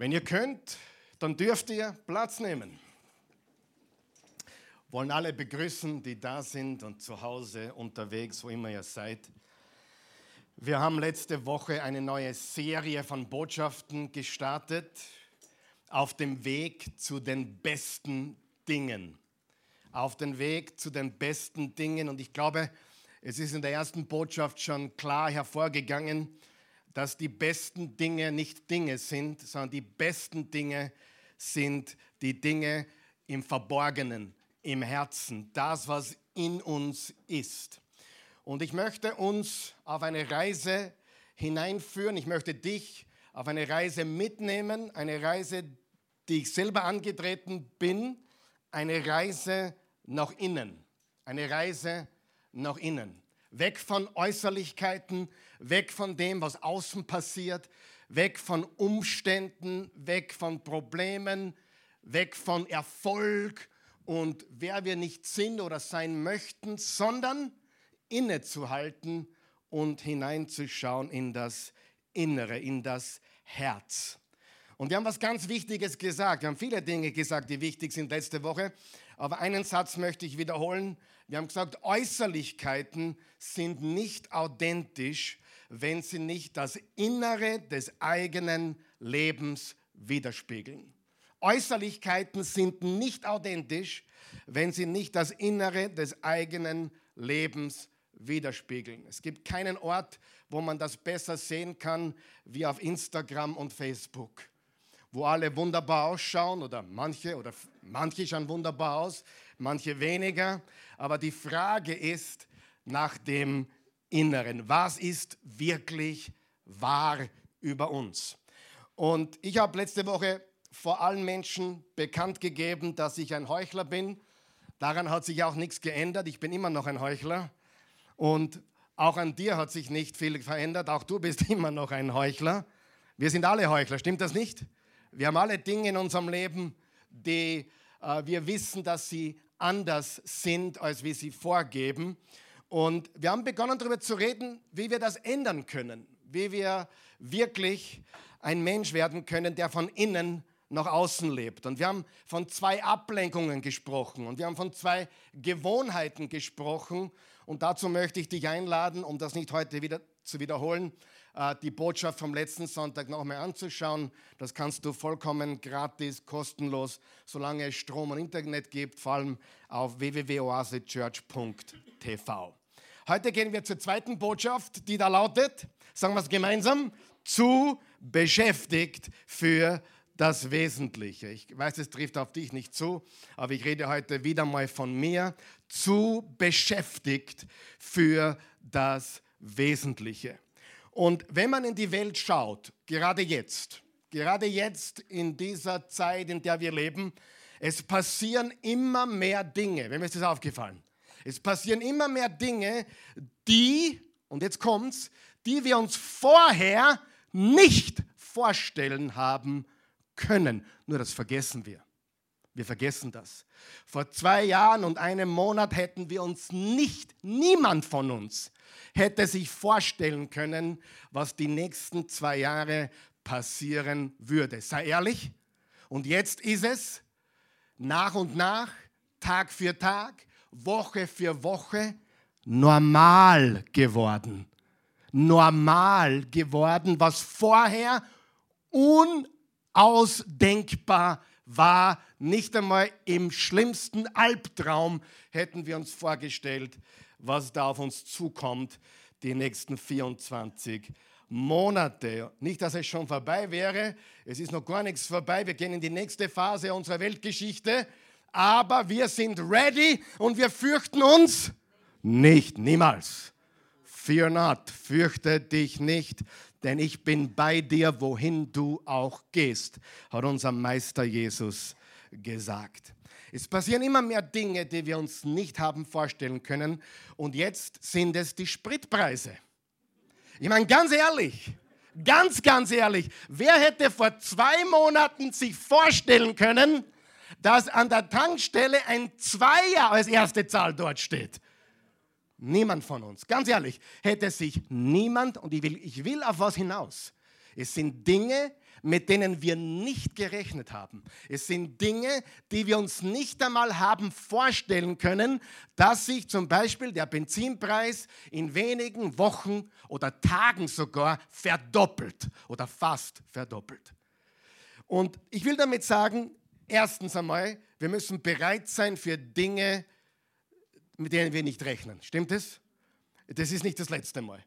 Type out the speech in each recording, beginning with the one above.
Wenn ihr könnt, dann dürft ihr Platz nehmen. Wollen alle begrüßen, die da sind und zu Hause, unterwegs, wo immer ihr seid. Wir haben letzte Woche eine neue Serie von Botschaften gestartet auf dem Weg zu den besten Dingen. Auf dem Weg zu den besten Dingen. Und ich glaube, es ist in der ersten Botschaft schon klar hervorgegangen, dass die besten Dinge nicht Dinge sind, sondern die besten Dinge sind die Dinge im Verborgenen, im Herzen, das, was in uns ist. Und ich möchte uns auf eine Reise hineinführen, ich möchte dich auf eine Reise mitnehmen, eine Reise, die ich selber angetreten bin, eine Reise nach innen, eine Reise nach innen. Weg von Äußerlichkeiten, weg von dem, was außen passiert, weg von Umständen, weg von Problemen, weg von Erfolg und wer wir nicht sind oder sein möchten, sondern innezuhalten und hineinzuschauen in das Innere, in das Herz. Und wir haben was ganz Wichtiges gesagt. Wir haben viele Dinge gesagt, die wichtig sind letzte Woche. Aber einen Satz möchte ich wiederholen. Wir haben gesagt, Äußerlichkeiten sind nicht authentisch, wenn sie nicht das Innere des eigenen Lebens widerspiegeln. Äußerlichkeiten sind nicht authentisch, wenn sie nicht das Innere des eigenen Lebens widerspiegeln. Es gibt keinen Ort, wo man das besser sehen kann wie auf Instagram und Facebook, wo alle wunderbar ausschauen oder manche oder manche schauen wunderbar aus, manche weniger. Aber die Frage ist nach dem Inneren. Was ist wirklich wahr über uns? Und ich habe letzte Woche vor allen Menschen bekannt gegeben, dass ich ein Heuchler bin. Daran hat sich auch nichts geändert. Ich bin immer noch ein Heuchler. Und auch an dir hat sich nicht viel verändert. Auch du bist immer noch ein Heuchler. Wir sind alle Heuchler, stimmt das nicht? Wir haben alle Dinge in unserem Leben, die äh, wir wissen, dass sie anders sind, als wir sie vorgeben. Und wir haben begonnen darüber zu reden, wie wir das ändern können, wie wir wirklich ein Mensch werden können, der von innen nach außen lebt. Und wir haben von zwei Ablenkungen gesprochen und wir haben von zwei Gewohnheiten gesprochen. Und dazu möchte ich dich einladen, um das nicht heute wieder zu wiederholen, die Botschaft vom letzten Sonntag nochmal anzuschauen. Das kannst du vollkommen gratis, kostenlos, solange es Strom und Internet gibt, vor allem auf www.oasechurch.tv. Heute gehen wir zur zweiten Botschaft, die da lautet, sagen wir es gemeinsam, zu beschäftigt für das Wesentliche. Ich weiß, es trifft auf dich nicht zu, aber ich rede heute wieder mal von mir, zu beschäftigt für das Wesentliche. Und wenn man in die Welt schaut, gerade jetzt, gerade jetzt in dieser Zeit, in der wir leben, es passieren immer mehr Dinge. Wem ist das aufgefallen? Es passieren immer mehr Dinge, die, und jetzt kommt's, die wir uns vorher nicht vorstellen haben können. Nur das vergessen wir. Wir vergessen das. Vor zwei Jahren und einem Monat hätten wir uns nicht, niemand von uns hätte sich vorstellen können, was die nächsten zwei Jahre passieren würde. Sei ehrlich. Und jetzt ist es nach und nach, Tag für Tag, Woche für Woche normal geworden. Normal geworden, was vorher unausdenkbar war. Nicht einmal im schlimmsten Albtraum hätten wir uns vorgestellt, was da auf uns zukommt die nächsten 24 Monate. Nicht, dass es schon vorbei wäre, es ist noch gar nichts vorbei. Wir gehen in die nächste Phase unserer Weltgeschichte aber wir sind ready und wir fürchten uns nicht, niemals. Fear not, fürchte dich nicht, denn ich bin bei dir, wohin du auch gehst, hat unser Meister Jesus gesagt. Es passieren immer mehr Dinge, die wir uns nicht haben vorstellen können. Und jetzt sind es die Spritpreise. Ich meine, ganz ehrlich, ganz, ganz ehrlich, wer hätte vor zwei Monaten sich vorstellen können, dass an der Tankstelle ein Zweier als erste Zahl dort steht. Niemand von uns, ganz ehrlich, hätte sich niemand, und ich will, ich will auf was hinaus. Es sind Dinge, mit denen wir nicht gerechnet haben. Es sind Dinge, die wir uns nicht einmal haben vorstellen können, dass sich zum Beispiel der Benzinpreis in wenigen Wochen oder Tagen sogar verdoppelt oder fast verdoppelt. Und ich will damit sagen, erstens einmal, wir müssen bereit sein für Dinge, mit denen wir nicht rechnen. Stimmt es? Das ist nicht das letzte Mal.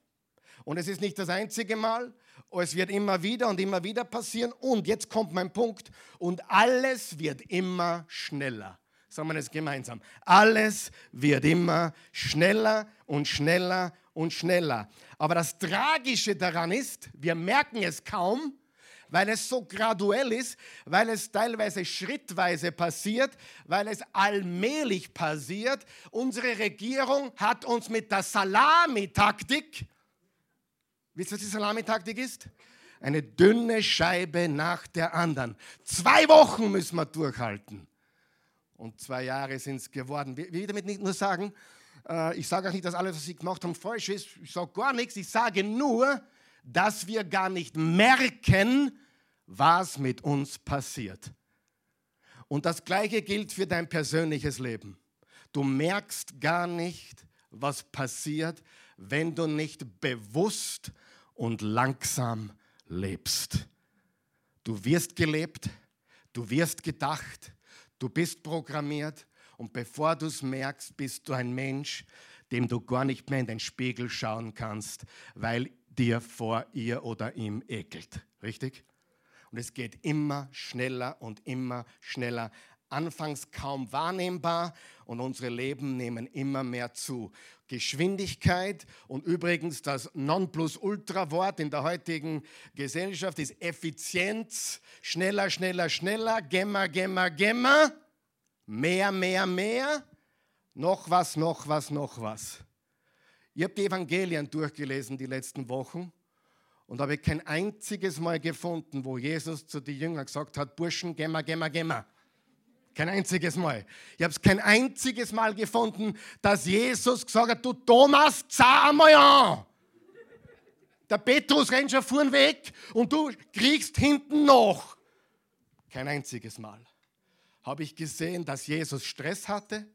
Und es ist nicht das einzige Mal. Es wird immer wieder und immer wieder passieren. Und jetzt kommt mein Punkt. Und alles wird immer schneller. Sagen wir das gemeinsam. Alles wird immer schneller und schneller und schneller. Aber das Tragische daran ist, wir merken es kaum, weil es so graduell ist, weil es teilweise schrittweise passiert, weil es allmählich passiert. Unsere Regierung hat uns mit der Salamitaktik Wisst ihr, was die Salamitaktik ist? Eine dünne Scheibe nach der anderen. Zwei Wochen müssen wir durchhalten. Und zwei Jahre sind es geworden. Ich will damit nicht nur sagen, äh, ich sage auch nicht, dass alles, was sie gemacht haben, falsch ist. Ich sage gar nichts. Ich sage nur, dass wir gar nicht merken, was mit uns passiert. Und das Gleiche gilt für dein persönliches Leben. Du merkst gar nicht, was passiert, wenn du nicht bewusst und langsam lebst. Du wirst gelebt, du wirst gedacht, du bist programmiert und bevor du es merkst, bist du ein Mensch, dem du gar nicht mehr in den Spiegel schauen kannst, weil dir vor ihr oder ihm ekelt. Richtig? Und es geht immer schneller und immer schneller anfangs kaum wahrnehmbar und unsere Leben nehmen immer mehr zu. Geschwindigkeit. Und übrigens das Nonplusultra-Wort in der heutigen Gesellschaft ist Effizienz, schneller, schneller, schneller, gemma, gemma, gemma, mehr, mehr, mehr, noch was, noch was, noch was. Ich habe die Evangelien durchgelesen die letzten Wochen und habe kein einziges Mal gefunden, wo Jesus zu den Jüngern gesagt hat, Burschen, gemma, gemma, gemma. Kein einziges Mal. Ich habe es kein einziges Mal gefunden, dass Jesus gesagt hat, du Thomas, zahl einmal an. Der Petrus rennt schon vorn weg und du kriegst hinten noch. Kein einziges Mal habe ich gesehen, dass Jesus Stress hatte,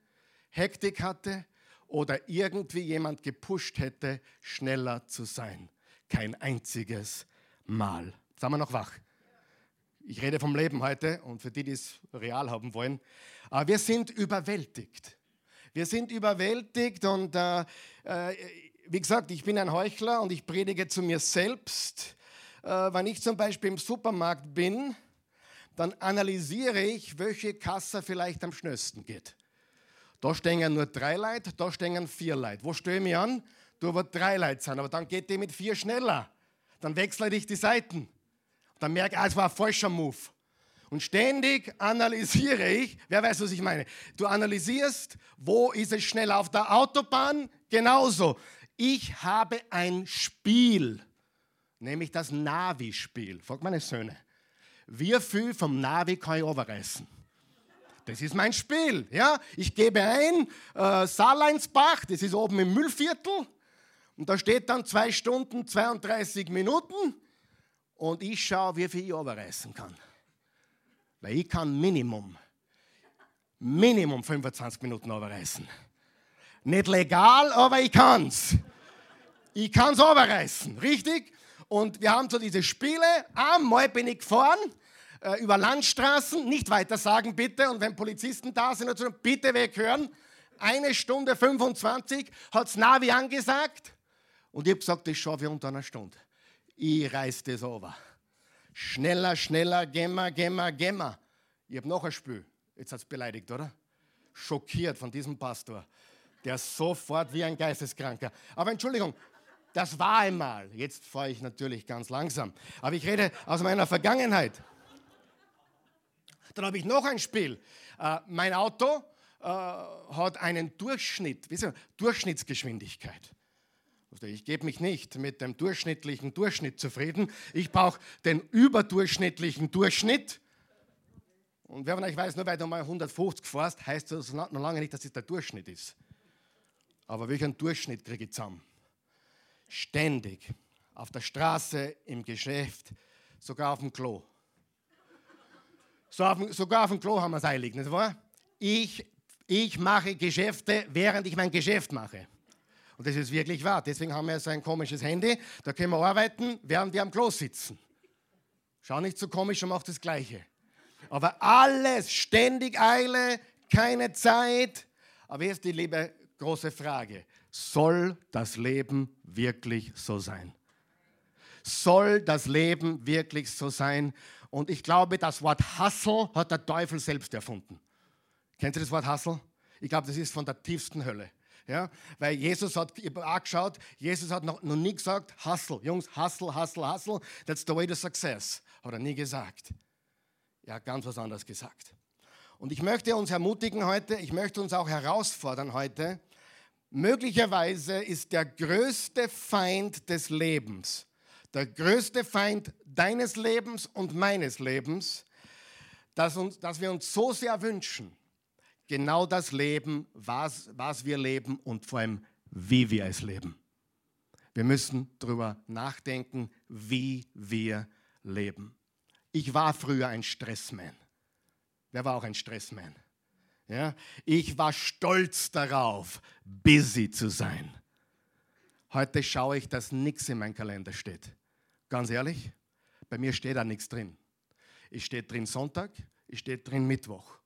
Hektik hatte oder irgendwie jemand gepusht hätte, schneller zu sein. Kein einziges Mal. Sind wir noch wach? Ich rede vom Leben heute und für die, die es real haben wollen. Aber wir sind überwältigt. Wir sind überwältigt und äh, äh, wie gesagt, ich bin ein Heuchler und ich predige zu mir selbst. Äh, wenn ich zum Beispiel im Supermarkt bin, dann analysiere ich, welche Kasse vielleicht am schnellsten geht. Da stehen nur drei Leute, da stehen vier Leute. Wo stehe ich mich an? Da wird drei Leute sein, aber dann geht die mit vier schneller. Dann wechsle ich die Seiten dann merke ich, ah, es war ein falscher Move. Und ständig analysiere ich, wer weiß, was ich meine. Du analysierst, wo ist es schnell auf der Autobahn? Genauso. Ich habe ein Spiel, nämlich das Navi-Spiel. Frag meine Söhne. Wie viel vom Navi kann ich überreißen? Das ist mein Spiel. Ja? Ich gebe ein, äh, Saarleinsbach, das ist oben im Müllviertel. Und da steht dann zwei Stunden 32 Minuten und ich schaue, wie viel ich überreißen kann. Weil ich kann Minimum, Minimum 25 Minuten überreißen. Nicht legal, aber ich kann's. Ich kann's überreißen, richtig? Und wir haben so diese Spiele. Einmal bin ich gefahren äh, über Landstraßen, nicht weiter sagen bitte. Und wenn Polizisten da sind, also bitte weghören. Eine Stunde 25 hat's Navi angesagt. Und ich habe gesagt, das schaffe ich unter einer Stunde ich reiß das over. Schneller, schneller, gemma, gemma, gemma. Ich habe noch ein Spiel. Jetzt hat es beleidigt, oder? Schockiert von diesem Pastor, der sofort wie ein Geisteskranker. Aber Entschuldigung, das war einmal. Jetzt fahre ich natürlich ganz langsam. Aber ich rede aus meiner Vergangenheit. Dann habe ich noch ein Spiel. Äh, mein Auto äh, hat einen Durchschnitt, Sie, Durchschnittsgeschwindigkeit. Ich gebe mich nicht mit dem durchschnittlichen Durchschnitt zufrieden. Ich brauche den überdurchschnittlichen Durchschnitt. Und wer von euch weiß, nur weil du mal 150 fährst, heißt das noch lange nicht, dass es der Durchschnitt ist. Aber welchen Durchschnitt kriege ich zusammen? Ständig. Auf der Straße, im Geschäft, sogar auf dem Klo. So auf, sogar auf dem Klo haben wir es eilig, nicht wahr? Ich, ich mache Geschäfte, während ich mein Geschäft mache. Und das ist wirklich wahr. Deswegen haben wir so ein komisches Handy. Da können wir arbeiten, während wir am Klo sitzen. Schau nicht so komisch und mach das Gleiche. Aber alles, ständig Eile, keine Zeit. Aber ist die liebe große Frage. Soll das Leben wirklich so sein? Soll das Leben wirklich so sein? Und ich glaube, das Wort Hassel hat der Teufel selbst erfunden. Kennt ihr das Wort Hassel? Ich glaube, das ist von der tiefsten Hölle. Ja, weil Jesus hat angeschaut, Jesus hat noch, noch nie gesagt, Hustle, Jungs, Hustle, Hustle, Hustle, that's the way to success. Hat er nie gesagt. Er hat ganz was anderes gesagt. Und ich möchte uns ermutigen heute, ich möchte uns auch herausfordern heute, möglicherweise ist der größte Feind des Lebens, der größte Feind deines Lebens und meines Lebens, dass, uns, dass wir uns so sehr wünschen, genau das leben, was, was wir leben und vor allem, wie wir es leben. Wir müssen darüber nachdenken, wie wir leben. Ich war früher ein Stressman. Wer war auch ein Stressman? Ja? Ich war stolz darauf, busy zu sein. Heute schaue ich, dass nichts in meinem Kalender steht. Ganz ehrlich, bei mir steht da nichts drin. Ich stehe drin Sonntag, ich stehe drin Mittwoch.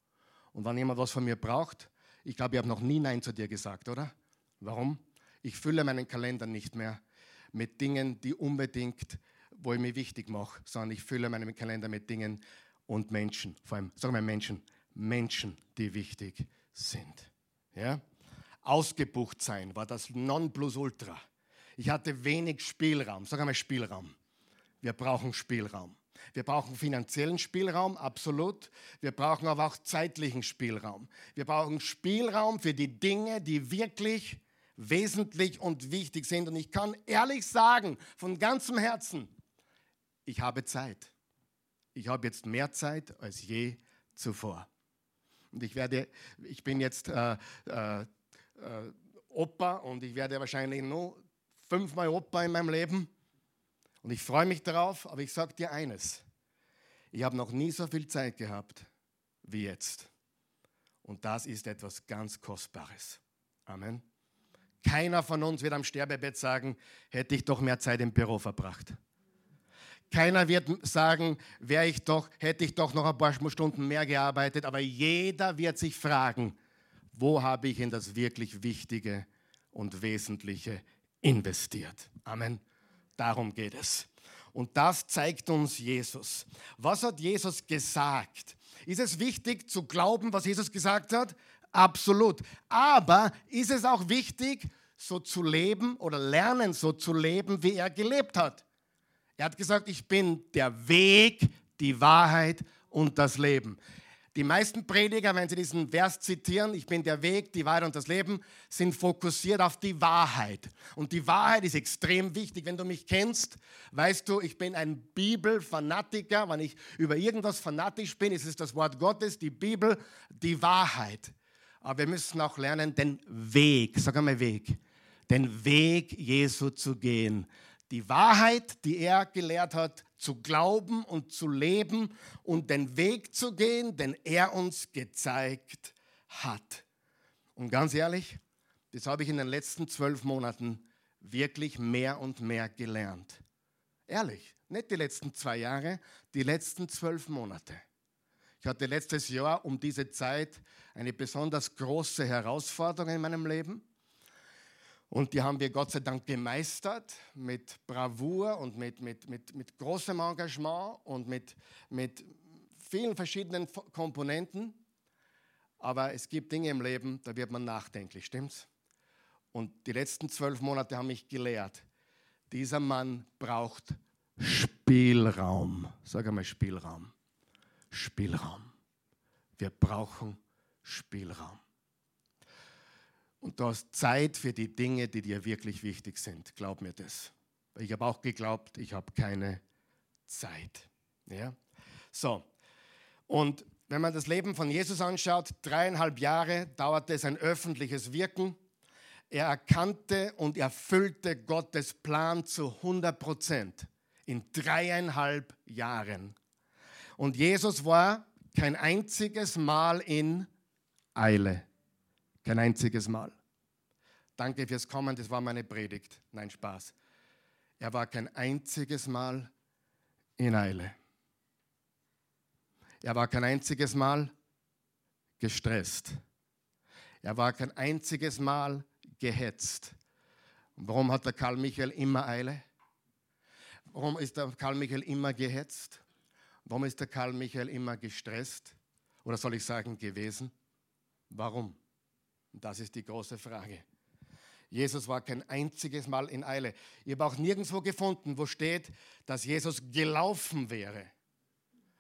Und wenn jemand was von mir braucht, ich glaube, ich habe noch nie Nein zu dir gesagt, oder? Warum? Ich fülle meinen Kalender nicht mehr mit Dingen, die unbedingt, wo ich mich wichtig mache, sondern ich fülle meinen Kalender mit Dingen und Menschen, vor allem, sagen wir Menschen, Menschen, die wichtig sind. Ja? Ausgebucht sein war das Nonplusultra. Ich hatte wenig Spielraum, sagen wir Spielraum. Wir brauchen Spielraum. Wir brauchen finanziellen Spielraum, absolut. Wir brauchen aber auch zeitlichen Spielraum. Wir brauchen Spielraum für die Dinge, die wirklich wesentlich und wichtig sind. Und ich kann ehrlich sagen, von ganzem Herzen, ich habe Zeit. Ich habe jetzt mehr Zeit als je zuvor. Und ich werde, ich bin jetzt äh, äh, äh, Opa und ich werde wahrscheinlich nur fünfmal Opa in meinem Leben. Und ich freue mich darauf, aber ich sage dir eines. Ich habe noch nie so viel Zeit gehabt wie jetzt. Und das ist etwas ganz Kostbares. Amen. Keiner von uns wird am Sterbebett sagen, hätte ich doch mehr Zeit im Büro verbracht. Keiner wird sagen, wäre ich doch, hätte ich doch noch ein paar Stunden mehr gearbeitet, aber jeder wird sich fragen, wo habe ich in das wirklich Wichtige und Wesentliche investiert. Amen. Darum geht es. Und das zeigt uns Jesus. Was hat Jesus gesagt? Ist es wichtig zu glauben, was Jesus gesagt hat? Absolut. Aber ist es auch wichtig, so zu leben oder lernen, so zu leben, wie er gelebt hat? Er hat gesagt, ich bin der Weg, die Wahrheit und das Leben. Die meisten Prediger, wenn sie diesen Vers zitieren, ich bin der Weg, die Wahrheit und das Leben, sind fokussiert auf die Wahrheit. Und die Wahrheit ist extrem wichtig. Wenn du mich kennst, weißt du, ich bin ein Bibelfanatiker. Wenn ich über irgendwas fanatisch bin, ist es das Wort Gottes, die Bibel, die Wahrheit. Aber wir müssen auch lernen, den Weg, sag einmal Weg, den Weg Jesu zu gehen die Wahrheit, die er gelehrt hat, zu glauben und zu leben und den Weg zu gehen, den er uns gezeigt hat. Und ganz ehrlich, das habe ich in den letzten zwölf Monaten wirklich mehr und mehr gelernt. Ehrlich, nicht die letzten zwei Jahre, die letzten zwölf Monate. Ich hatte letztes Jahr um diese Zeit eine besonders große Herausforderung in meinem Leben. Und die haben wir Gott sei Dank gemeistert mit Bravour und mit, mit, mit, mit großem Engagement und mit, mit vielen verschiedenen Komponenten. Aber es gibt Dinge im Leben, da wird man nachdenklich, stimmt's? Und die letzten zwölf Monate haben mich gelehrt, dieser Mann braucht Spielraum. Sag einmal Spielraum. Spielraum. Wir brauchen Spielraum. Und du hast Zeit für die Dinge, die dir wirklich wichtig sind. Glaub mir das. Ich habe auch geglaubt, ich habe keine Zeit. Ja? So, und wenn man das Leben von Jesus anschaut, dreieinhalb Jahre dauerte sein öffentliches Wirken. Er erkannte und erfüllte Gottes Plan zu 100 Prozent in dreieinhalb Jahren. Und Jesus war kein einziges Mal in Eile. Kein einziges Mal. Danke fürs Kommen, das war meine Predigt. Nein, Spaß. Er war kein einziges Mal in Eile. Er war kein einziges Mal gestresst. Er war kein einziges Mal gehetzt. Warum hat der Karl Michael immer Eile? Warum ist der Karl Michael immer gehetzt? Warum ist der Karl Michael immer gestresst? Oder soll ich sagen gewesen? Warum? Und das ist die große Frage. Jesus war kein einziges Mal in Eile. Ich habe auch nirgendwo gefunden, wo steht, dass Jesus gelaufen wäre.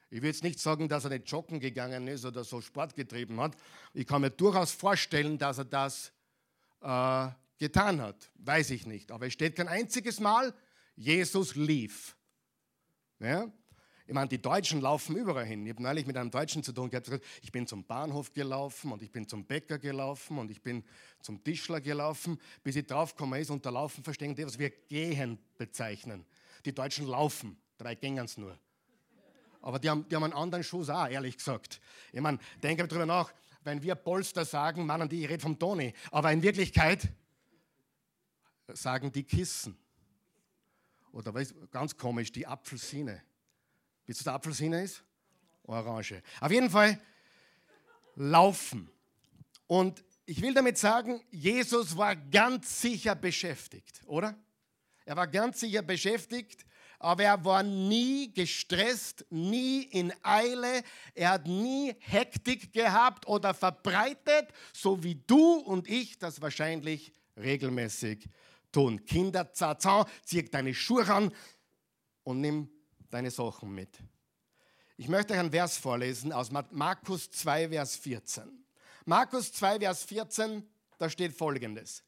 Ich will jetzt nicht sagen, dass er nicht joggen gegangen ist oder so Sport getrieben hat. Ich kann mir durchaus vorstellen, dass er das äh, getan hat. Weiß ich nicht. Aber es steht kein einziges Mal, Jesus lief. Ja? Ich meine, die Deutschen laufen überall hin. Ich habe neulich mit einem Deutschen zu tun gehabt. Ich bin zum Bahnhof gelaufen und ich bin zum Bäcker gelaufen und ich bin zum Tischler gelaufen, bis ich draufgekommen ist. Unter Laufen verstehen die, was wir gehen bezeichnen. Die Deutschen laufen, dabei gehen es nur. Aber die haben, die haben einen anderen Schuss auch, ehrlich gesagt. Ich meine, denke darüber nach, wenn wir Polster sagen, meinen die, ich rede vom Toni. Aber in Wirklichkeit sagen die Kissen. Oder ganz komisch, die Apfelsine. Wisst ihr, was Apfelsine ist? Orange. Auf jeden Fall laufen. Und ich will damit sagen, Jesus war ganz sicher beschäftigt, oder? Er war ganz sicher beschäftigt, aber er war nie gestresst, nie in Eile, er hat nie Hektik gehabt oder verbreitet, so wie du und ich das wahrscheinlich regelmäßig tun. Kinder, zazan, zieh deine Schuhe an und nimm deine Sachen mit. Ich möchte euch einen Vers vorlesen aus Markus 2, Vers 14. Markus 2, Vers 14, da steht folgendes.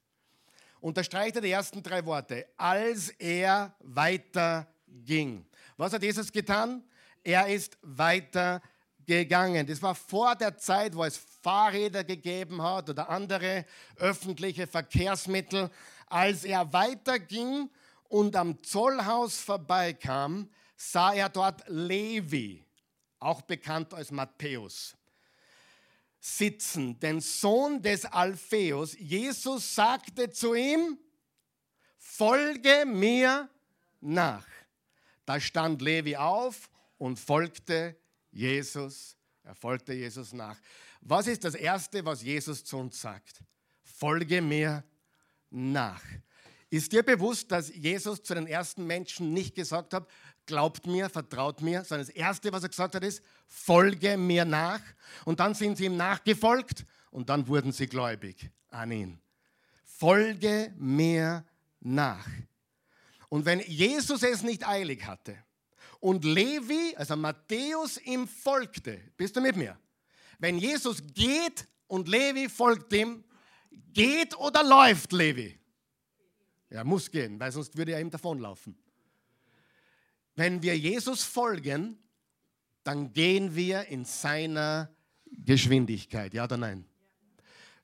Unterstreicht er die ersten drei Worte. Als er weiter ging. Was hat Jesus getan? Er ist weiter gegangen. Das war vor der Zeit, wo es Fahrräder gegeben hat oder andere öffentliche Verkehrsmittel. Als er weiterging und am Zollhaus vorbeikam, sah er dort Levi, auch bekannt als Matthäus, sitzen, den Sohn des Alpheus. Jesus sagte zu ihm, folge mir nach. Da stand Levi auf und folgte Jesus. Er folgte Jesus nach. Was ist das Erste, was Jesus zu uns sagt? Folge mir nach. Ist dir bewusst, dass Jesus zu den ersten Menschen nicht gesagt hat, glaubt mir, vertraut mir, sondern das Erste, was er gesagt hat, ist, folge mir nach. Und dann sind sie ihm nachgefolgt und dann wurden sie gläubig an ihn. Folge mir nach. Und wenn Jesus es nicht eilig hatte und Levi, also Matthäus, ihm folgte, bist du mit mir? Wenn Jesus geht und Levi folgt ihm, geht oder läuft Levi? Er muss gehen, weil sonst würde er ihm davonlaufen. Wenn wir Jesus folgen, dann gehen wir in seiner Geschwindigkeit. Ja oder nein?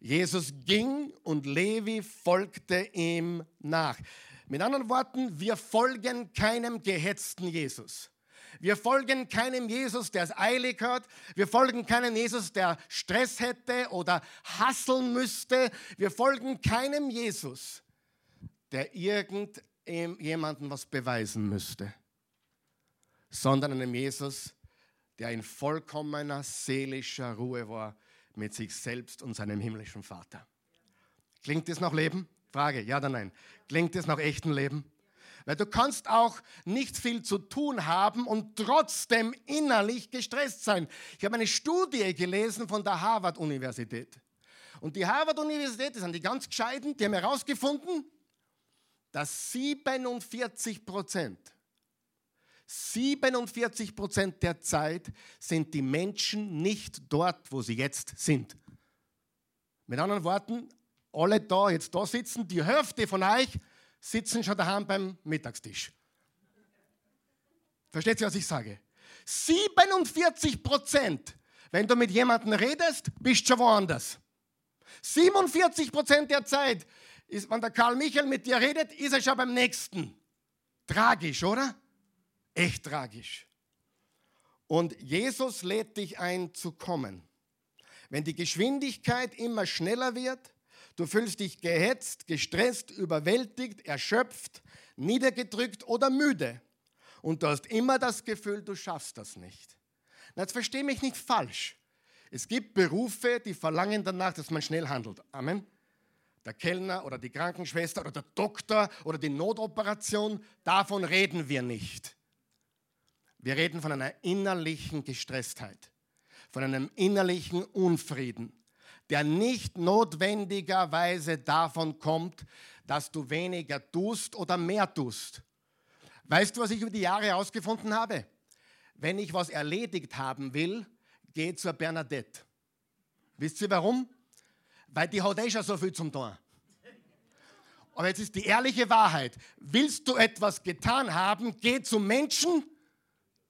Jesus ging und Levi folgte ihm nach. Mit anderen Worten, wir folgen keinem gehetzten Jesus. Wir folgen keinem Jesus, der es eilig hat. Wir folgen keinem Jesus, der Stress hätte oder hasseln müsste. Wir folgen keinem Jesus, der irgendjemandem was beweisen müsste, sondern einem Jesus, der in vollkommener seelischer Ruhe war mit sich selbst und seinem himmlischen Vater. Klingt das nach Leben? Frage, ja oder nein? Klingt das nach echtem Leben? Weil du kannst auch nicht viel zu tun haben und trotzdem innerlich gestresst sein. Ich habe eine Studie gelesen von der Harvard-Universität. Und die Harvard-Universität, das sind die ganz gescheiten, die haben herausgefunden, dass 47 Prozent, 47 Prozent der Zeit sind die Menschen nicht dort, wo sie jetzt sind. Mit anderen Worten, alle da jetzt da sitzen, die Hälfte von euch sitzen schon daheim beim Mittagstisch. Versteht ihr, was ich sage? 47 Prozent, wenn du mit jemandem redest, bist du schon woanders. 47 Prozent der Zeit, ist, wenn der Karl Michael mit dir redet, ist er schon beim nächsten. Tragisch, oder? Echt tragisch. Und Jesus lädt dich ein zu kommen. Wenn die Geschwindigkeit immer schneller wird, du fühlst dich gehetzt, gestresst, überwältigt, erschöpft, niedergedrückt oder müde und du hast immer das Gefühl, du schaffst das nicht. Na, jetzt verstehe mich nicht falsch. Es gibt Berufe, die verlangen danach, dass man schnell handelt. Amen. Der Kellner oder die Krankenschwester oder der Doktor oder die Notoperation, davon reden wir nicht. Wir reden von einer innerlichen Gestresstheit, von einem innerlichen Unfrieden, der nicht notwendigerweise davon kommt, dass du weniger tust oder mehr tust. Weißt du, was ich über die Jahre herausgefunden habe? Wenn ich was erledigt haben will, geh zur Bernadette. Wisst ihr warum? Weil die hat eh schon so viel zum tun. Aber jetzt ist die ehrliche Wahrheit. Willst du etwas getan haben, geh zu Menschen,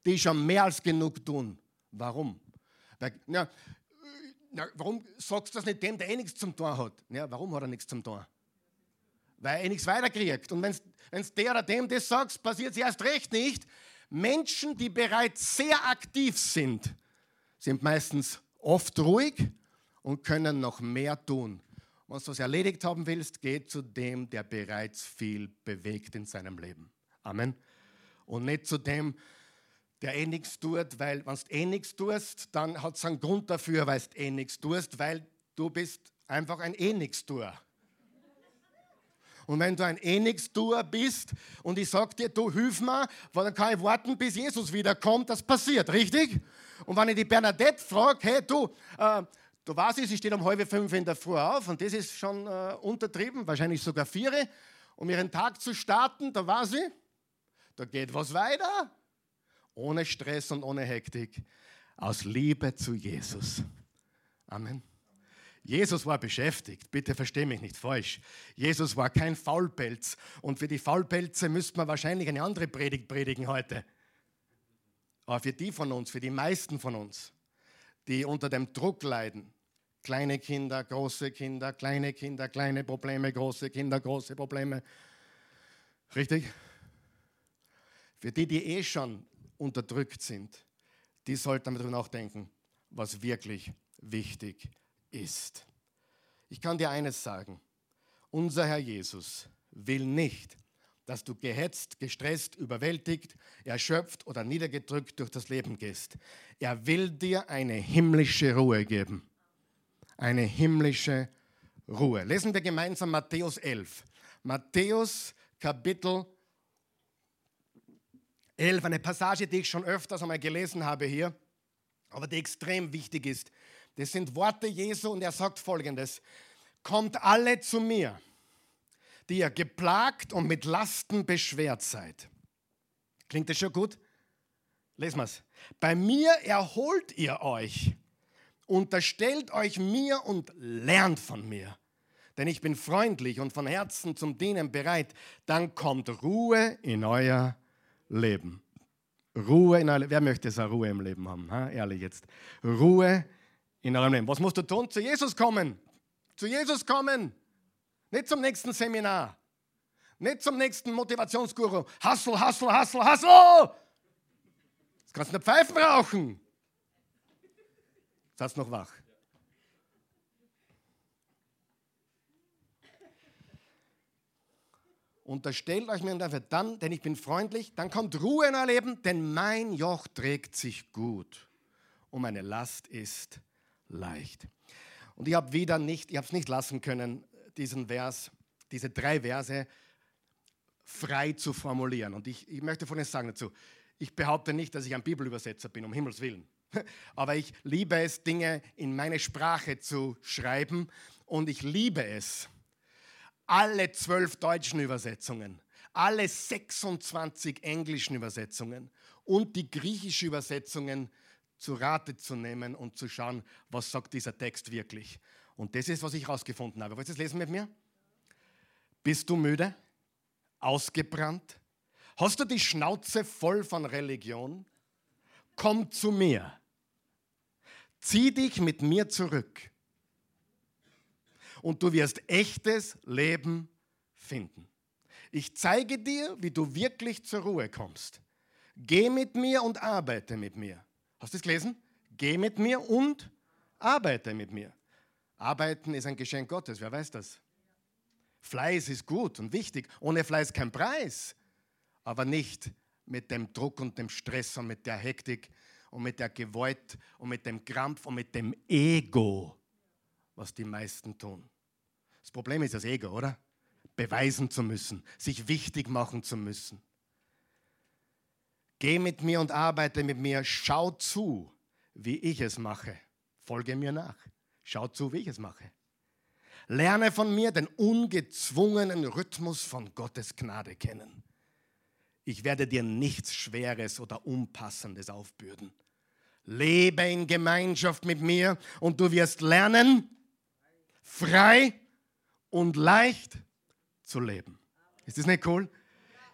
die schon mehr als genug tun. Warum? Weil, ja, na, warum sagst du das nicht dem, der eh nichts zum Tor hat? Ja, warum hat er nichts zum Tor? Weil er eh nichts weiterkriegt. Und wenn es der oder dem das sagst, passiert es erst recht nicht. Menschen, die bereits sehr aktiv sind, sind meistens oft ruhig und können noch mehr tun. Wenn du was erledigt haben willst, geh zu dem, der bereits viel bewegt in seinem Leben. Amen. Und nicht zu dem, eh nichts tut, weil wenn du eh nichts tust, dann hat es einen Grund dafür, weil du eh nichts tust, weil du bist einfach ein eh nichts Tour. Und wenn du ein eh nichts bist und ich sag dir, du hilf mir, dann kann ich warten, bis Jesus wiederkommt, das passiert, richtig? Und wenn ich die Bernadette frage, hey du, äh, du weißt, sie steht um halb fünf in der Früh auf und das ist schon äh, untertrieben, wahrscheinlich sogar vier, um ihren Tag zu starten, da war sie, da geht was weiter ohne Stress und ohne Hektik, aus Liebe zu Jesus. Amen. Jesus war beschäftigt, bitte versteh mich nicht falsch. Jesus war kein Faulpelz und für die Faulpelze müsste man wahrscheinlich eine andere Predigt predigen heute. Aber für die von uns, für die meisten von uns, die unter dem Druck leiden, kleine Kinder, große Kinder, kleine Kinder, kleine Probleme, große Kinder, große Probleme, richtig? Für die, die eh schon unterdrückt sind, die sollten darüber nachdenken, was wirklich wichtig ist. Ich kann dir eines sagen, unser Herr Jesus will nicht, dass du gehetzt, gestresst, überwältigt, erschöpft oder niedergedrückt durch das Leben gehst. Er will dir eine himmlische Ruhe geben. Eine himmlische Ruhe. Lesen wir gemeinsam Matthäus 11. Matthäus Kapitel 11, eine Passage, die ich schon öfters einmal gelesen habe hier, aber die extrem wichtig ist. Das sind Worte Jesu und er sagt folgendes: Kommt alle zu mir, die ihr geplagt und mit Lasten beschwert seid. Klingt das schon gut? Lesen wir es. Bei mir erholt ihr euch, unterstellt euch mir und lernt von mir. Denn ich bin freundlich und von Herzen zum Dienen bereit. Dann kommt Ruhe in euer Leben. Ruhe in eurem Wer möchte so Ruhe im Leben haben? Ha? Ehrlich jetzt. Ruhe in eurem Leben. Was musst du tun? Zu Jesus kommen. Zu Jesus kommen. Nicht zum nächsten Seminar. Nicht zum nächsten Motivationsguru. Hassel, Hassel, Hassel, Hassel! Jetzt kannst du eine Pfeife rauchen. Jetzt hast du noch wach. Unterstellt euch mir dafür dann, denn ich bin freundlich, dann kommt Ruhe in euer Leben, denn mein Joch trägt sich gut und meine Last ist leicht. Und ich habe wieder nicht, ich habe es nicht lassen können, diesen Vers, diese drei Verse frei zu formulieren. Und ich, ich möchte Folgendes sagen dazu. Ich behaupte nicht, dass ich ein Bibelübersetzer bin, um Himmels Willen. Aber ich liebe es, Dinge in meine Sprache zu schreiben und ich liebe es, alle zwölf deutschen Übersetzungen, alle 26 englischen Übersetzungen und die griechischen Übersetzungen zu Rate zu nehmen und zu schauen, was sagt dieser Text wirklich. Und das ist, was ich herausgefunden habe. Wollt ihr das lesen mit mir? Bist du müde? Ausgebrannt? Hast du die Schnauze voll von Religion? Komm zu mir. Zieh dich mit mir zurück und du wirst echtes Leben finden. Ich zeige dir, wie du wirklich zur Ruhe kommst. Geh mit mir und arbeite mit mir. Hast du es gelesen? Geh mit mir und arbeite mit mir. Arbeiten ist ein Geschenk Gottes, wer weiß das? Fleiß ist gut und wichtig. Ohne Fleiß kein Preis. Aber nicht mit dem Druck und dem Stress und mit der Hektik und mit der Gewalt und mit dem Krampf und mit dem Ego, was die meisten tun. Das Problem ist das Ego, oder? Beweisen zu müssen, sich wichtig machen zu müssen. Geh mit mir und arbeite mit mir, schau zu, wie ich es mache. Folge mir nach. Schau zu, wie ich es mache. Lerne von mir den ungezwungenen Rhythmus von Gottes Gnade kennen. Ich werde dir nichts Schweres oder Unpassendes aufbürden. Lebe in Gemeinschaft mit mir und du wirst lernen, frei und leicht zu leben. Ist das nicht cool?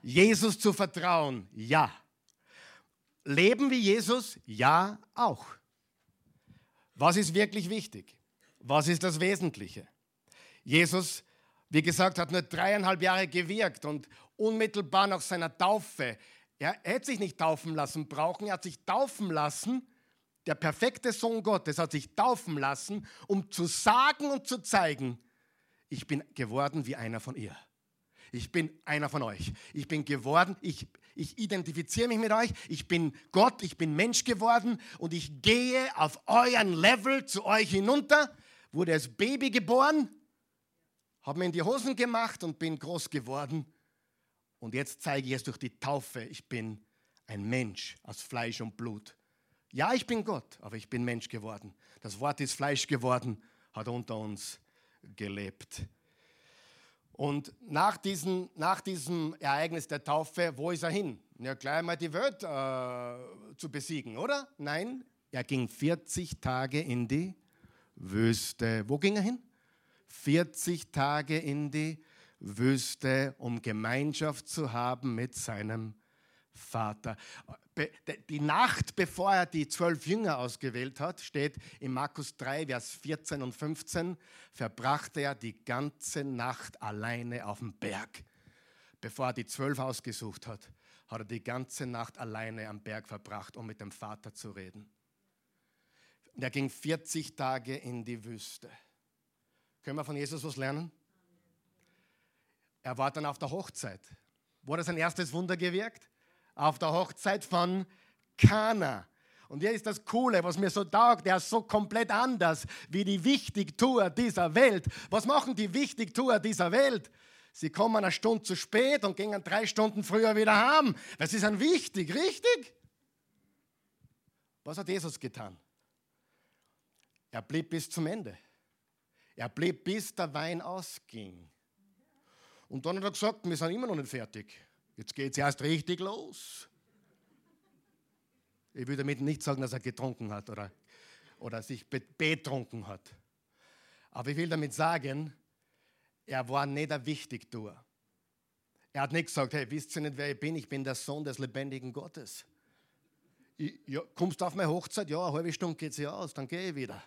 Jesus zu vertrauen, ja. Leben wie Jesus, ja auch. Was ist wirklich wichtig? Was ist das Wesentliche? Jesus, wie gesagt, hat nur dreieinhalb Jahre gewirkt und unmittelbar nach seiner Taufe, er hätte sich nicht taufen lassen brauchen, er hat sich taufen lassen, der perfekte Sohn Gottes hat sich taufen lassen, um zu sagen und zu zeigen, ich bin geworden wie einer von ihr. Ich bin einer von euch. Ich bin geworden, ich, ich identifiziere mich mit euch. Ich bin Gott, ich bin Mensch geworden und ich gehe auf euren Level zu euch hinunter. Wurde als Baby geboren, habe mir in die Hosen gemacht und bin groß geworden. Und jetzt zeige ich es durch die Taufe. Ich bin ein Mensch aus Fleisch und Blut. Ja, ich bin Gott, aber ich bin Mensch geworden. Das Wort ist Fleisch geworden, hat unter uns gelebt. Und nach, diesen, nach diesem Ereignis der Taufe, wo ist er hin? Ja, gleich mal die Welt äh, zu besiegen, oder? Nein, er ging 40 Tage in die Wüste. Wo ging er hin? 40 Tage in die Wüste, um Gemeinschaft zu haben mit seinem Vater. Die Nacht, bevor er die zwölf Jünger ausgewählt hat, steht in Markus 3, Vers 14 und 15, verbrachte er die ganze Nacht alleine auf dem Berg. Bevor er die zwölf ausgesucht hat, hat er die ganze Nacht alleine am Berg verbracht, um mit dem Vater zu reden. Und er ging 40 Tage in die Wüste. Können wir von Jesus was lernen? Er war dann auf der Hochzeit. Wurde sein erstes Wunder gewirkt? Auf der Hochzeit von Kana. Und hier ist das Coole, was mir so taugt, der ist so komplett anders wie die Wichtigtour dieser Welt. Was machen die Wichtigtour dieser Welt? Sie kommen eine Stunde zu spät und gehen drei Stunden früher wieder heim. Was ist ein wichtig, richtig? Was hat Jesus getan? Er blieb bis zum Ende. Er blieb bis der Wein ausging. Und dann hat er gesagt, wir sind immer noch nicht fertig. Jetzt geht es erst richtig los. Ich will damit nicht sagen, dass er getrunken hat oder, oder sich betrunken hat. Aber ich will damit sagen, er war nicht der Wichtigtuer. Er hat nicht gesagt, hey, wisst ihr nicht, wer ich bin? Ich bin der Sohn des lebendigen Gottes. Ich, ja, kommst du auf meine Hochzeit? Ja, eine halbe Stunde geht sie aus, dann gehe ich wieder.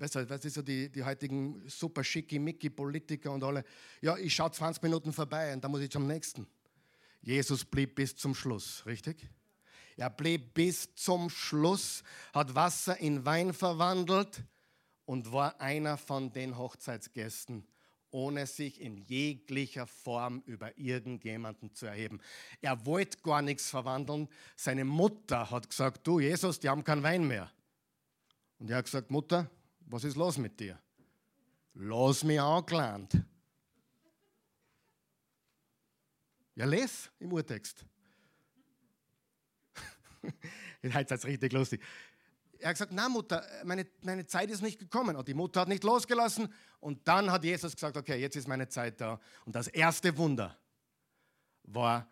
Weißt du, was ist so die, die heutigen super schicki-micki Politiker und alle? Ja, ich schaue 20 Minuten vorbei und dann muss ich zum nächsten. Jesus blieb bis zum Schluss, richtig? Er blieb bis zum Schluss, hat Wasser in Wein verwandelt und war einer von den Hochzeitsgästen, ohne sich in jeglicher Form über irgendjemanden zu erheben. Er wollte gar nichts verwandeln. Seine Mutter hat gesagt, du Jesus, die haben keinen Wein mehr. Und er hat gesagt, Mutter, was ist los mit dir? Lass mich angelernt. Ja, les im Urtext. Jetzt ist es richtig lustig. Er hat gesagt, na Mutter, meine, meine Zeit ist nicht gekommen. Und die Mutter hat nicht losgelassen. Und dann hat Jesus gesagt, okay, jetzt ist meine Zeit da. Und das erste Wunder war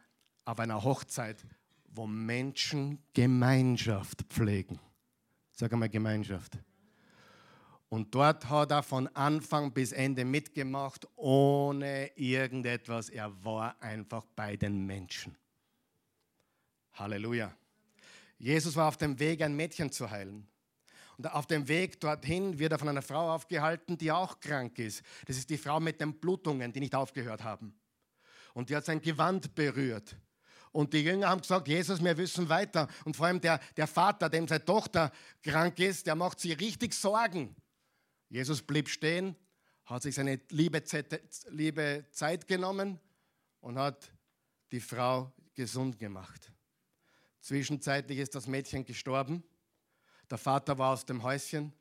auf einer Hochzeit, wo Menschen Gemeinschaft pflegen. Sag einmal Gemeinschaft. Und dort hat er von Anfang bis Ende mitgemacht, ohne irgendetwas. Er war einfach bei den Menschen. Halleluja. Jesus war auf dem Weg, ein Mädchen zu heilen. Und auf dem Weg dorthin wird er von einer Frau aufgehalten, die auch krank ist. Das ist die Frau mit den Blutungen, die nicht aufgehört haben. Und die hat sein Gewand berührt. Und die Jünger haben gesagt, Jesus, wir wissen weiter. Und vor allem der, der Vater, dem seine Tochter krank ist, der macht sich richtig Sorgen. Jesus blieb stehen, hat sich seine liebe Zeit genommen und hat die Frau gesund gemacht. Zwischenzeitlich ist das Mädchen gestorben. Der Vater war aus dem Häuschen,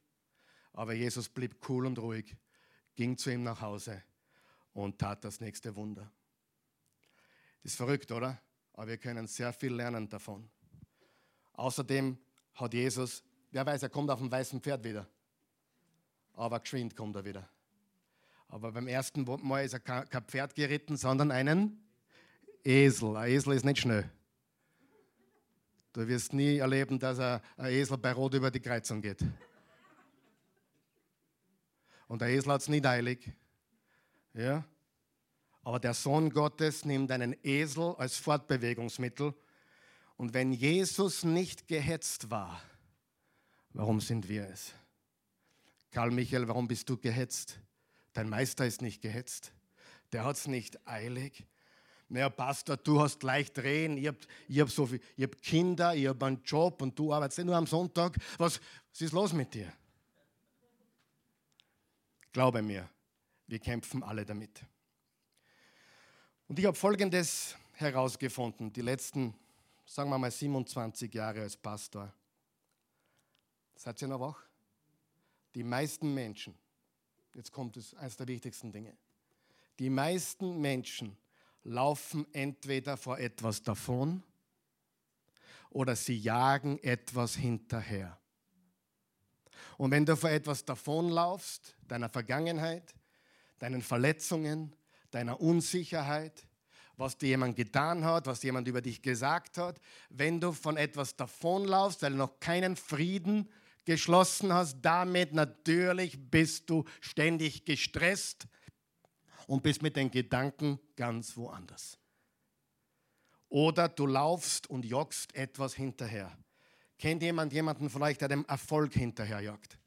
aber Jesus blieb cool und ruhig, ging zu ihm nach Hause und tat das nächste Wunder. Das ist verrückt, oder? Aber wir können sehr viel lernen davon. Außerdem hat Jesus, wer weiß, er kommt auf dem weißen Pferd wieder. Aber geschwind kommt er wieder. Aber beim ersten Mal ist er kein Pferd geritten, sondern einen Esel. Ein Esel ist nicht schnell. Du wirst nie erleben, dass ein Esel bei Rot über die Kreuzung geht. Und der Esel hat es nicht eilig. Ja? Aber der Sohn Gottes nimmt einen Esel als Fortbewegungsmittel. Und wenn Jesus nicht gehetzt war, warum sind wir es? Karl Michael, warum bist du gehetzt? Dein Meister ist nicht gehetzt. Der hat es nicht eilig. Naja, Pastor, du hast leicht drehen, ich habe hab so hab Kinder, ich habe einen Job und du arbeitest nur am Sonntag. Was, was ist los mit dir? Glaube mir, wir kämpfen alle damit. Und ich habe Folgendes herausgefunden, die letzten, sagen wir mal, 27 Jahre als Pastor. Seid ihr noch wach? Die meisten Menschen, jetzt kommt es, eines der wichtigsten Dinge, die meisten Menschen laufen entweder vor etwas davon oder sie jagen etwas hinterher. Und wenn du vor etwas davonlaufst, deiner Vergangenheit, deinen Verletzungen, deiner Unsicherheit, was dir jemand getan hat, was jemand über dich gesagt hat, wenn du von etwas davonlaufst, weil du noch keinen Frieden geschlossen hast, damit natürlich bist du ständig gestresst und bist mit den Gedanken ganz woanders. Oder du laufst und joggst etwas hinterher. Kennt jemand jemanden vielleicht, der dem Erfolg hinterherjagt?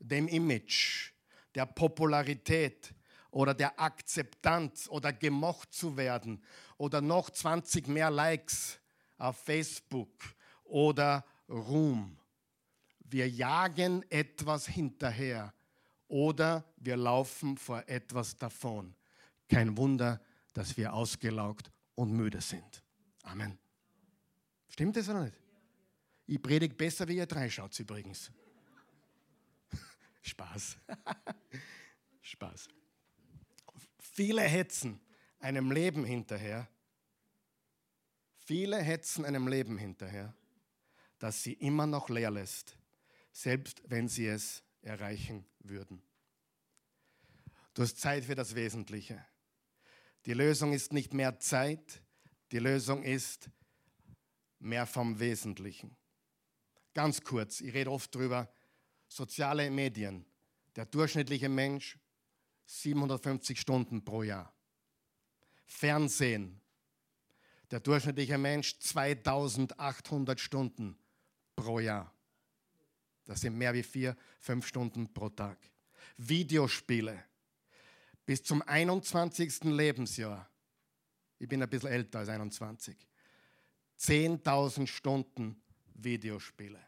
Dem Image, der Popularität, oder der Akzeptanz oder gemocht zu werden oder noch 20 mehr Likes auf Facebook oder Ruhm. Wir jagen etwas hinterher oder wir laufen vor etwas davon. Kein Wunder, dass wir ausgelaugt und müde sind. Amen. Stimmt das oder nicht? Ich predige besser, wie ihr drei schaut übrigens. Spaß. Spaß. Viele hetzen einem Leben hinterher. Viele hetzen einem Leben hinterher, das sie immer noch leer lässt, selbst wenn sie es erreichen würden. Du hast Zeit für das Wesentliche. Die Lösung ist nicht mehr Zeit, die Lösung ist mehr vom Wesentlichen. Ganz kurz, ich rede oft darüber, soziale Medien. Der durchschnittliche Mensch 750 Stunden pro Jahr. Fernsehen. Der durchschnittliche Mensch 2800 Stunden pro Jahr. Das sind mehr wie vier, fünf Stunden pro Tag. Videospiele. Bis zum 21. Lebensjahr. Ich bin ein bisschen älter als 21. 10.000 Stunden Videospiele.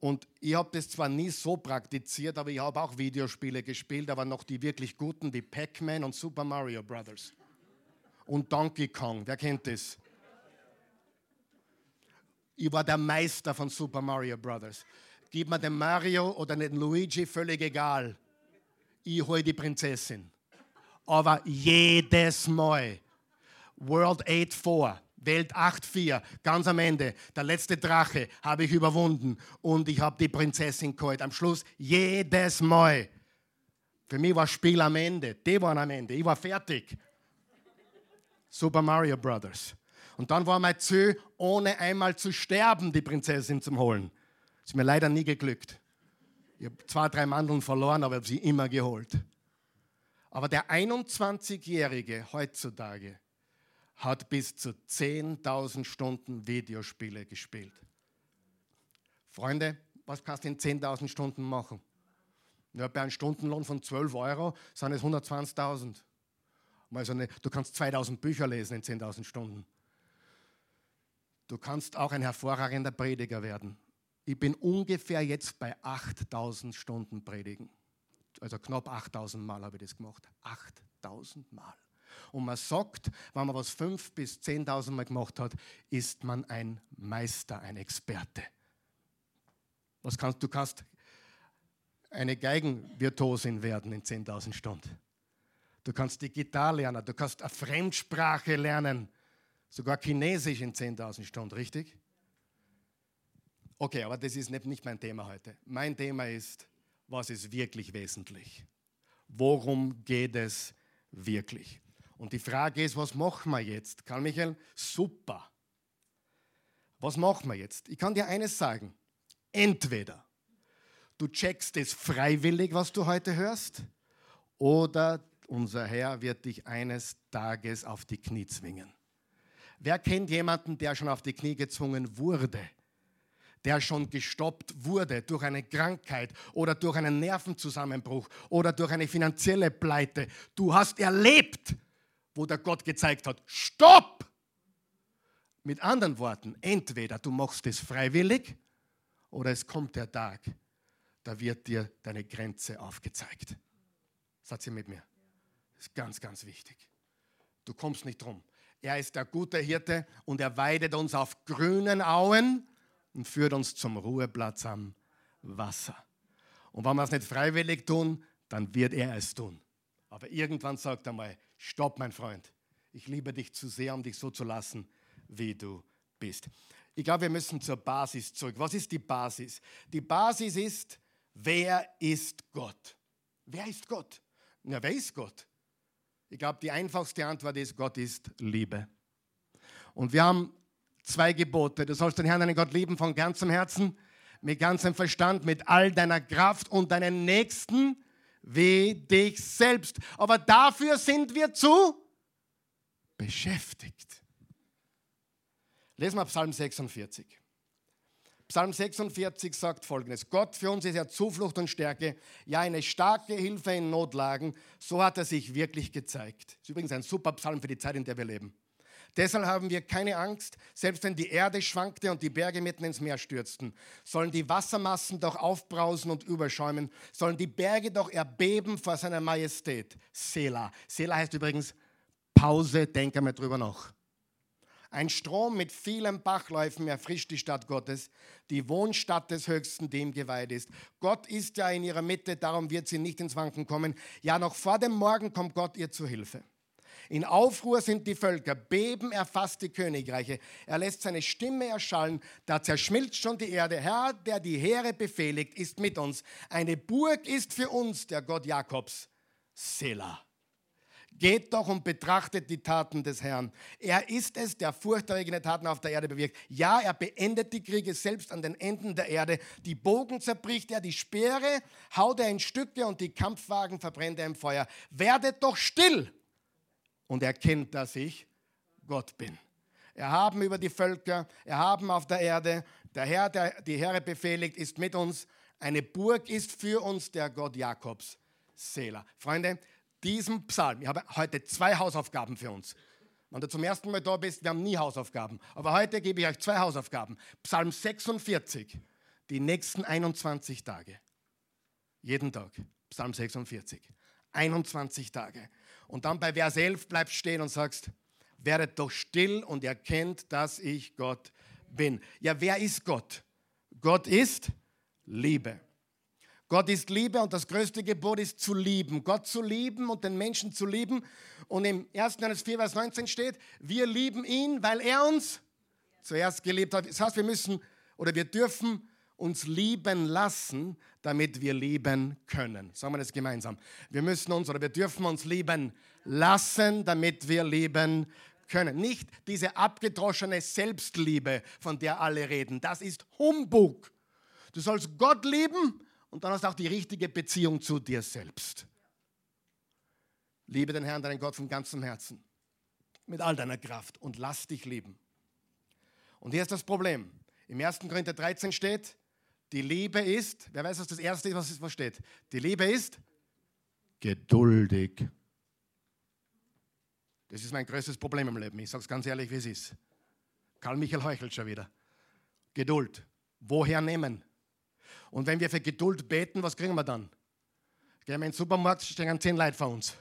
Und ich habe das zwar nie so praktiziert, aber ich habe auch Videospiele gespielt, aber noch die wirklich guten wie Pac-Man und Super Mario Brothers. Und Donkey Kong, wer kennt das? Ich war der Meister von Super Mario Brothers. Gib mir den Mario oder den Luigi, völlig egal. Ich hole die Prinzessin. Aber jedes Mal. World 8-4. Welt 8-4, ganz am Ende, der letzte Drache habe ich überwunden und ich habe die Prinzessin geholt. Am Schluss jedes Mal. Für mich war das Spiel am Ende. Die waren am Ende. Ich war fertig. Super Mario Brothers. Und dann war mein Ziel, ohne einmal zu sterben, die Prinzessin zu holen. Das ist mir leider nie geglückt. Ich habe zwei, drei Mandeln verloren, aber habe sie immer geholt. Aber der 21-Jährige heutzutage, hat bis zu 10.000 Stunden Videospiele gespielt. Freunde, was kannst du in 10.000 Stunden machen? Ja, bei einem Stundenlohn von 12 Euro sind es 120.000. Also du kannst 2.000 Bücher lesen in 10.000 Stunden. Du kannst auch ein hervorragender Prediger werden. Ich bin ungefähr jetzt bei 8000 Stunden Predigen. Also knapp 8000 Mal habe ich das gemacht. 8000 Mal. Und man sagt, wenn man was 5.000 bis 10.000 Mal gemacht hat, ist man ein Meister, ein Experte. Was kannst, du kannst eine Geigenvirtuosin werden in 10.000 Stunden. Du kannst die Gitarre lernen, du kannst eine Fremdsprache lernen, sogar Chinesisch in 10.000 Stunden, richtig? Okay, aber das ist nicht, mein Thema heute. Mein Thema ist, was ist wirklich wesentlich? Worum geht es wirklich? Und die Frage ist, was machen wir jetzt? Karl Michael, super. Was machen wir jetzt? Ich kann dir eines sagen. Entweder du checkst es freiwillig, was du heute hörst, oder unser Herr wird dich eines Tages auf die Knie zwingen. Wer kennt jemanden, der schon auf die Knie gezwungen wurde? Der schon gestoppt wurde durch eine Krankheit oder durch einen Nervenzusammenbruch oder durch eine finanzielle Pleite. Du hast erlebt, wo der Gott gezeigt hat, stopp! Mit anderen Worten, entweder du machst es freiwillig oder es kommt der Tag, da wird dir deine Grenze aufgezeigt. Seid ihr mit mir? Das ist ganz, ganz wichtig. Du kommst nicht drum. Er ist der gute Hirte und er weidet uns auf grünen Auen und führt uns zum Ruheplatz am Wasser. Und wenn wir es nicht freiwillig tun, dann wird er es tun. Aber irgendwann sagt er mal, stopp mein Freund, ich liebe dich zu sehr, um dich so zu lassen, wie du bist. Ich glaube, wir müssen zur Basis zurück. Was ist die Basis? Die Basis ist, wer ist Gott? Wer ist Gott? Na, wer ist Gott? Ich glaube, die einfachste Antwort ist, Gott ist Liebe. Und wir haben zwei Gebote. Du sollst den Herrn, deinen Gott lieben von ganzem Herzen, mit ganzem Verstand, mit all deiner Kraft und deinen Nächsten wie dich selbst. Aber dafür sind wir zu beschäftigt. Lesen wir Psalm 46. Psalm 46 sagt folgendes: Gott für uns ist ja Zuflucht und Stärke, ja eine starke Hilfe in Notlagen. So hat er sich wirklich gezeigt. Das ist übrigens ein super Psalm für die Zeit, in der wir leben. Deshalb haben wir keine Angst, selbst wenn die Erde schwankte und die Berge mitten ins Meer stürzten. Sollen die Wassermassen doch aufbrausen und überschäumen, sollen die Berge doch erbeben vor seiner Majestät. Sela. Sela heißt übrigens Pause, denke mal drüber nach. Ein Strom mit vielen Bachläufen erfrischt die Stadt Gottes, die Wohnstadt des Höchsten, dem geweiht ist. Gott ist ja in ihrer Mitte, darum wird sie nicht ins Wanken kommen. Ja, noch vor dem Morgen kommt Gott ihr zu Hilfe. In Aufruhr sind die Völker, Beben erfasst die Königreiche. Er lässt seine Stimme erschallen, da zerschmilzt schon die Erde. Herr, der die Heere befehligt, ist mit uns. Eine Burg ist für uns der Gott Jakobs. Selah. Geht doch und betrachtet die Taten des Herrn. Er ist es, der furchterregende Taten auf der Erde bewirkt. Ja, er beendet die Kriege selbst an den Enden der Erde. Die Bogen zerbricht er, die Speere haut er in Stücke und die Kampfwagen verbrennt er im Feuer. Werdet doch still und erkennt, dass ich Gott bin. Erhaben über die Völker, erhaben auf der Erde. Der Herr, der die Heere befehligt, ist mit uns. Eine Burg ist für uns der Gott Jakobs. Selah. Freunde, diesen Psalm, ich habe heute zwei Hausaufgaben für uns. Wenn du zum ersten Mal da bist, wir haben nie Hausaufgaben. Aber heute gebe ich euch zwei Hausaufgaben. Psalm 46, die nächsten 21 Tage. Jeden Tag. Psalm 46. 21 Tage. Und dann bei Vers 11 bleibst stehen und sagst, werdet doch still und erkennt, dass ich Gott bin. Ja, wer ist Gott? Gott ist Liebe. Gott ist Liebe und das größte Gebot ist zu lieben. Gott zu lieben und den Menschen zu lieben. Und im 1. Johannes 4, Vers 19 steht, wir lieben ihn, weil er uns zuerst geliebt hat. Das heißt, wir müssen oder wir dürfen uns lieben lassen, damit wir lieben können. Sagen wir das gemeinsam. Wir müssen uns oder wir dürfen uns lieben lassen, damit wir lieben können. Nicht diese abgedroschene Selbstliebe, von der alle reden. Das ist Humbug. Du sollst Gott lieben und dann hast du auch die richtige Beziehung zu dir selbst. Liebe den Herrn, deinen Gott von ganzem Herzen, mit all deiner Kraft und lass dich lieben. Und hier ist das Problem. Im 1. Korinther 13 steht, die Liebe ist, wer weiß, was das Erste ist, was steht? Die Liebe ist geduldig. Das ist mein größtes Problem im Leben. Ich sage es ganz ehrlich, wie es ist. Karl Michael heuchelt schon wieder. Geduld. Woher nehmen? Und wenn wir für Geduld beten, was kriegen wir dann? Gehen wir in den Supermarkt, stehen zehn Leute vor uns.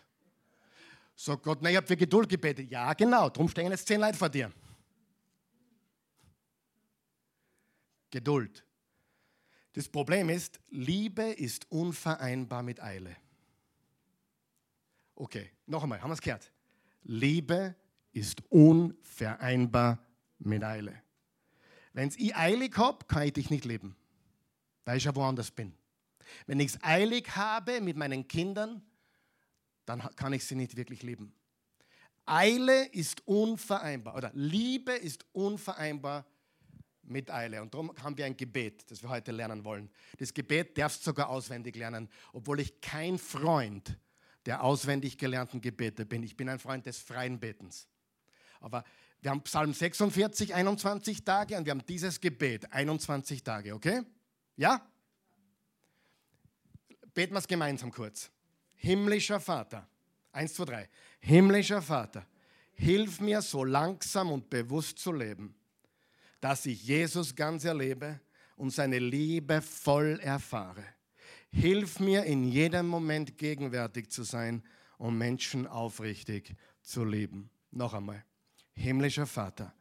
Sagt Gott, na, ich habe für Geduld gebetet. Ja, genau, darum stehen jetzt zehn Leute vor dir. Geduld. Das Problem ist, Liebe ist unvereinbar mit Eile. Okay, noch einmal, haben wir es gehört? Liebe ist unvereinbar mit Eile. Wenn ich eilig habe, kann ich dich nicht lieben, weil ich ja woanders bin. Wenn ich es eilig habe mit meinen Kindern, dann kann ich sie nicht wirklich lieben. Eile ist unvereinbar oder Liebe ist unvereinbar mit Eile. Und darum haben wir ein Gebet, das wir heute lernen wollen. Das Gebet darfst du sogar auswendig lernen, obwohl ich kein Freund der auswendig gelernten Gebete bin. Ich bin ein Freund des freien Betens. Aber wir haben Psalm 46, 21 Tage und wir haben dieses Gebet, 21 Tage, okay? Ja? Beten wir es gemeinsam kurz. Himmlischer Vater, 1, 2, 3. Himmlischer Vater, hilf mir so langsam und bewusst zu leben, dass ich Jesus ganz erlebe und seine Liebe voll erfahre. Hilf mir in jedem Moment gegenwärtig zu sein und Menschen aufrichtig zu lieben. Noch einmal. Himmlischer Vater,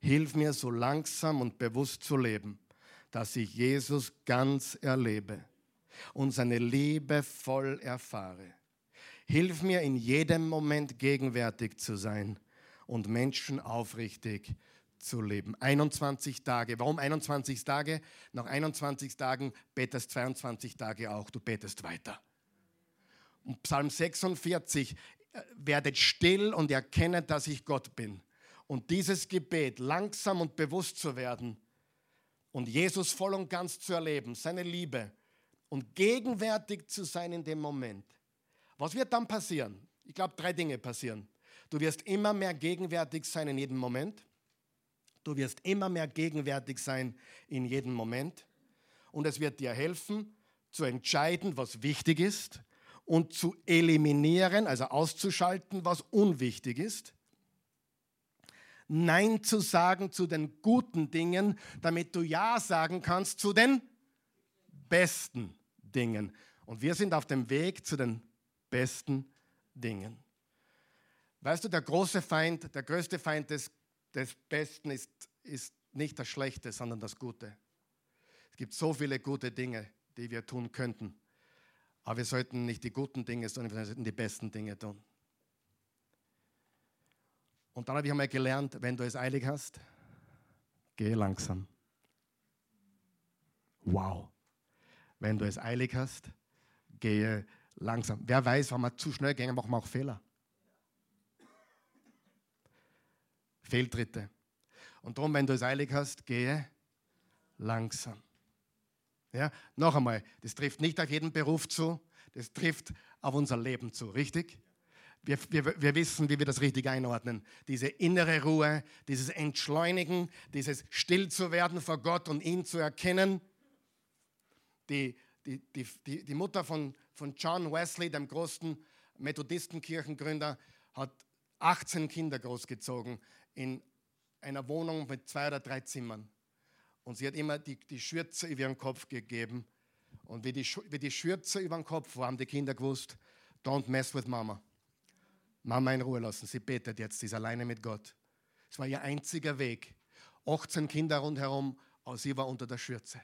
hilf mir so langsam und bewusst zu leben, dass ich Jesus ganz erlebe und seine Liebe voll erfahre. Hilf mir in jedem Moment gegenwärtig zu sein und Menschen aufrichtig zu leben. 21 Tage. Warum 21 Tage? Nach 21 Tagen betest 22 Tage auch. Du betest weiter. Und Psalm 46, äh, werdet still und erkennet, dass ich Gott bin. Und dieses Gebet, langsam und bewusst zu werden und Jesus voll und ganz zu erleben, seine Liebe und gegenwärtig zu sein in dem Moment. Was wird dann passieren? Ich glaube, drei Dinge passieren. Du wirst immer mehr gegenwärtig sein in jedem Moment. Du wirst immer mehr gegenwärtig sein in jedem Moment. Und es wird dir helfen, zu entscheiden, was wichtig ist und zu eliminieren, also auszuschalten, was unwichtig ist. Nein zu sagen zu den guten Dingen, damit du Ja sagen kannst zu den besten Dingen. Und wir sind auf dem Weg zu den besten Dingen. Weißt du, der große Feind, der größte Feind des des Besten ist, ist nicht das Schlechte, sondern das Gute. Es gibt so viele gute Dinge, die wir tun könnten. Aber wir sollten nicht die guten Dinge, sondern wir sollten die besten Dinge tun. Und dann habe ich einmal gelernt, wenn du es eilig hast, geh langsam. Wow. Wenn du es eilig hast, gehe langsam. Wer weiß, wenn wir zu schnell gehen, machen wir auch Fehler. Fehltritte. Und darum, wenn du es eilig hast, gehe langsam. Ja, noch einmal, das trifft nicht auf jeden Beruf zu, das trifft auf unser Leben zu, richtig? Wir, wir, wir wissen, wie wir das richtig einordnen. Diese innere Ruhe, dieses Entschleunigen, dieses Still zu werden vor Gott und ihn zu erkennen. Die, die, die, die, Mutter von, von John Wesley, dem großen Methodistenkirchengründer, hat 18 Kinder großgezogen in einer Wohnung mit zwei oder drei Zimmern. Und sie hat immer die, die Schürze über ihren Kopf gegeben. Und wie die, wie die Schürze über den Kopf war, haben die Kinder gewusst, don't mess with Mama. Mama in Ruhe lassen. Sie betet jetzt, sie ist alleine mit Gott. Es war ihr einziger Weg. 18 Kinder rundherum, aber sie war unter der Schürze.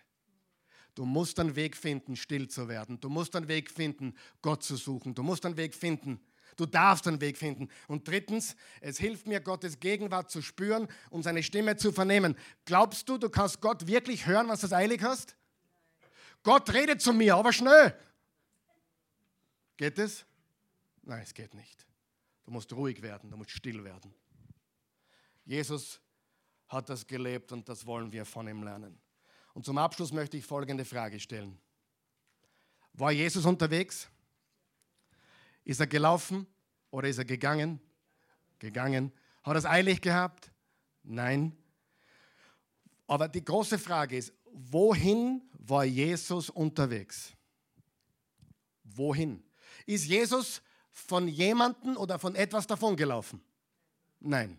Du musst einen Weg finden, still zu werden. Du musst einen Weg finden, Gott zu suchen. Du musst einen Weg finden, Du darfst einen Weg finden. Und drittens, es hilft mir, Gottes Gegenwart zu spüren und seine Stimme zu vernehmen. Glaubst du, du kannst Gott wirklich hören, was du eilig hast? Gott redet zu mir, aber schnell. Geht es? Nein, es geht nicht. Du musst ruhig werden, du musst still werden. Jesus hat das gelebt und das wollen wir von ihm lernen. Und zum Abschluss möchte ich folgende Frage stellen. War Jesus unterwegs? Ist er gelaufen oder ist er gegangen? Gegangen. Hat er es eilig gehabt? Nein. Aber die große Frage ist, wohin war Jesus unterwegs? Wohin? Ist Jesus von jemandem oder von etwas davongelaufen? Nein.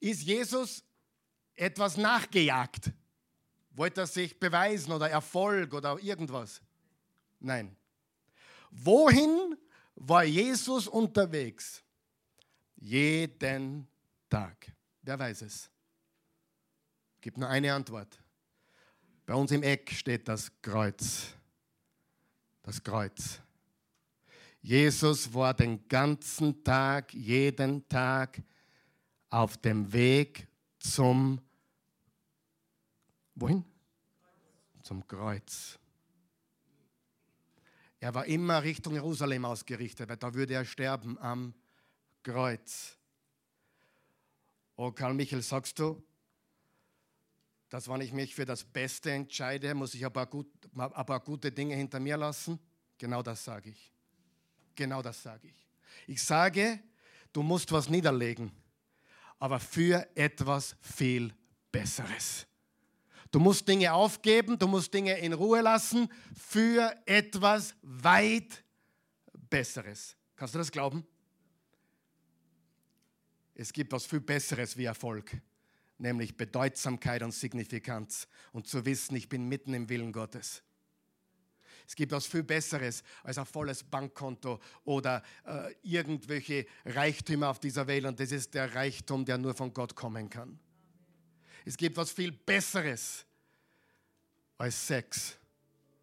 ist Jesus etwas nachgejagt? Wollte er sich beweisen oder Erfolg oder irgendwas? Nein. Wohin war Jesus unterwegs? Jeden Tag. Wer weiß es? Gibt nur eine Antwort. Bei uns im Eck steht das Kreuz. Das Kreuz. Jesus war den ganzen Tag, jeden Tag auf dem Weg zum Wohin? Zum Kreuz. Er war immer Richtung Jerusalem ausgerichtet, weil da würde er sterben am Kreuz. Oh, Karl Michael, sagst du, dass wenn ich mich für das Beste entscheide, muss ich ein paar, gut, ein paar gute Dinge hinter mir lassen? Genau das sage ich. Genau das sage ich. Ich sage, du musst was niederlegen, aber für etwas viel Besseres. Du musst Dinge aufgeben, du musst Dinge in Ruhe lassen für etwas weit Besseres. Kannst du das glauben? Es gibt was viel Besseres wie Erfolg, nämlich Bedeutsamkeit und Signifikanz und zu wissen, ich bin mitten im Willen Gottes. Es gibt was viel Besseres als ein volles Bankkonto oder äh, irgendwelche Reichtümer auf dieser Welt und das ist der Reichtum, der nur von Gott kommen kann. Es gibt was viel Besseres als Sex.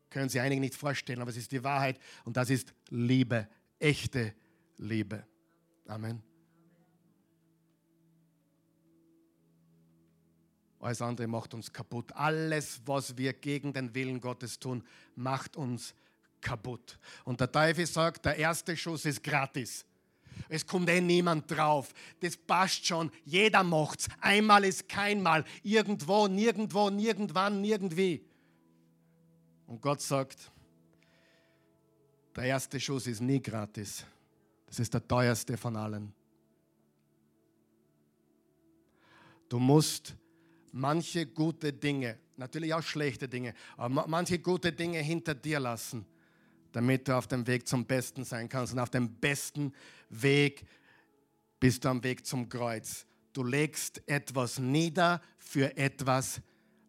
Können Sie einige nicht vorstellen, aber es ist die Wahrheit und das ist Liebe, echte Liebe. Amen. Alles andere macht uns kaputt. Alles, was wir gegen den Willen Gottes tun, macht uns kaputt. Und der Teufel sagt, der erste Schuss ist gratis. Es kommt eh niemand drauf. Das passt schon. Jeder macht's. Einmal ist keinmal. Irgendwo, nirgendwo, nirgendwann, nirgendwie. Und Gott sagt, der erste Schuss ist nie gratis. Das ist der teuerste von allen. Du musst manche gute Dinge, natürlich auch schlechte Dinge, aber manche gute Dinge hinter dir lassen, damit du auf dem Weg zum Besten sein kannst. Und auf dem besten Weg bist du am Weg zum Kreuz. Du legst etwas nieder für etwas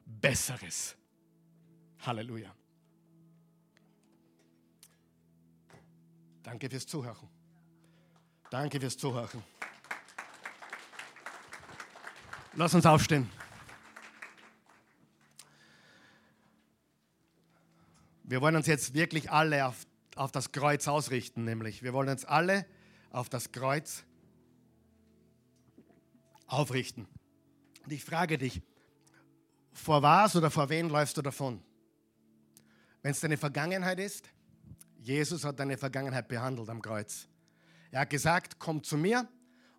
Besseres. Halleluja. Danke fürs Zuhören. Danke fürs Zuhören. Lass uns aufstehen. Wir wollen uns jetzt wirklich alle auf, auf das Kreuz ausrichten, nämlich wir wollen uns alle auf das Kreuz aufrichten. Und ich frage dich, vor was oder vor wen läufst du davon? Wenn es deine Vergangenheit ist, Jesus hat deine Vergangenheit behandelt am Kreuz. Er hat gesagt, komm zu mir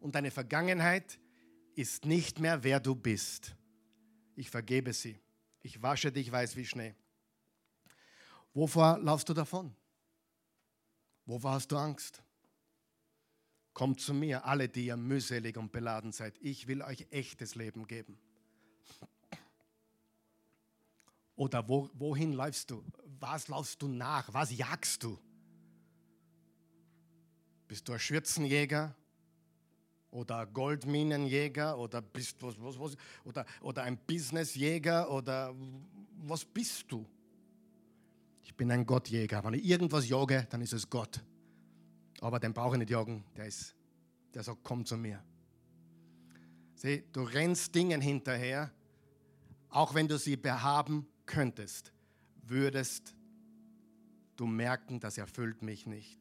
und deine Vergangenheit ist nicht mehr, wer du bist. Ich vergebe sie. Ich wasche dich weiß wie Schnee. Wovor laufst du davon? Wovor hast du Angst? Kommt zu mir, alle, die ihr mühselig und beladen seid. Ich will euch echtes Leben geben. Oder wo, wohin läufst du? Was laufst du nach? Was jagst du? Bist du ein Schürzenjäger? Oder ein Goldminenjäger? Oder bist was, was, was, oder, oder ein Businessjäger? Oder was bist du? Ich bin ein Gottjäger. Wenn ich irgendwas jage, dann ist es Gott. Aber den brauche ich nicht jagen. Der, ist, der sagt, komm zu mir. Sieh, du rennst Dingen hinterher, auch wenn du sie behaben könntest, würdest du merken, das erfüllt mich nicht.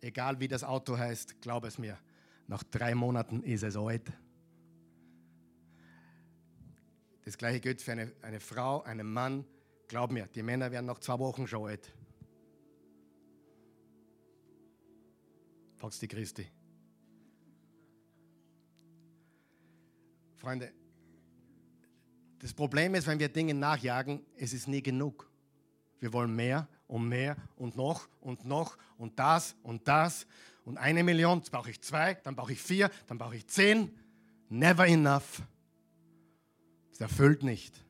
Egal wie das Auto heißt, glaub es mir, nach drei Monaten ist es alt. Das gleiche gilt für eine, eine Frau, einen Mann, Glaub mir, die Männer werden nach zwei Wochen schon alt. Fragst die Christi. Freunde, das Problem ist, wenn wir Dinge nachjagen, es ist nie genug. Wir wollen mehr und mehr und noch und noch und das und das und eine Million, jetzt brauche ich zwei, dann brauche ich vier, dann brauche ich zehn. Never enough. Es erfüllt nicht.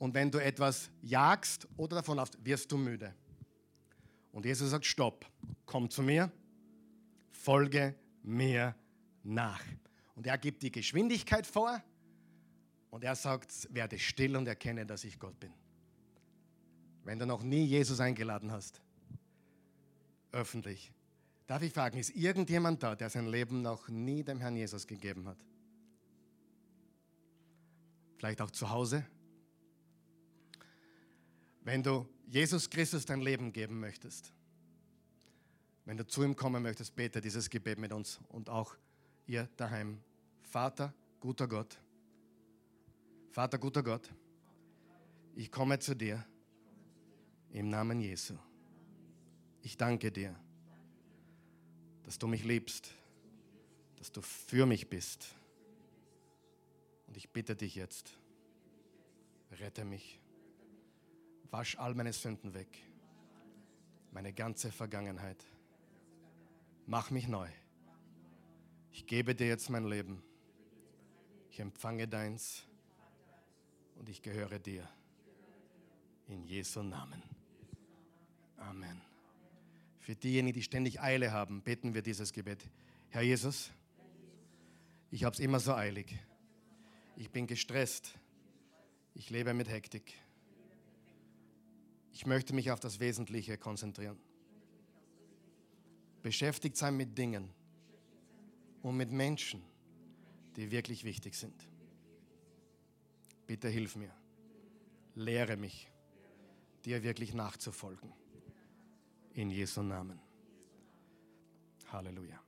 Und wenn du etwas jagst oder davon laufst, wirst du müde. Und Jesus sagt, stopp, komm zu mir, folge mir nach. Und er gibt die Geschwindigkeit vor und er sagt, werde still und erkenne, dass ich Gott bin. Wenn du noch nie Jesus eingeladen hast, öffentlich, darf ich fragen, ist irgendjemand da, der sein Leben noch nie dem Herrn Jesus gegeben hat? Vielleicht auch zu Hause? Wenn du Jesus Christus dein Leben geben möchtest, wenn du zu ihm kommen möchtest, bete dieses Gebet mit uns und auch ihr daheim. Vater, guter Gott, Vater, guter Gott, ich komme zu dir im Namen Jesu. Ich danke dir, dass du mich liebst, dass du für mich bist. Und ich bitte dich jetzt, rette mich, wasch all meine Sünden weg, meine ganze Vergangenheit. Mach mich neu. Ich gebe dir jetzt mein Leben. Ich empfange deins und ich gehöre dir. In Jesu Namen. Amen. Für diejenigen, die ständig Eile haben, beten wir dieses Gebet. Herr Jesus, ich habe es immer so eilig. Ich bin gestresst. Ich lebe mit Hektik. Ich möchte mich auf das Wesentliche konzentrieren. Beschäftigt sein mit Dingen und mit Menschen, die wirklich wichtig sind. Bitte hilf mir. Lehre mich, dir wirklich nachzufolgen. In Jesu Namen. Halleluja.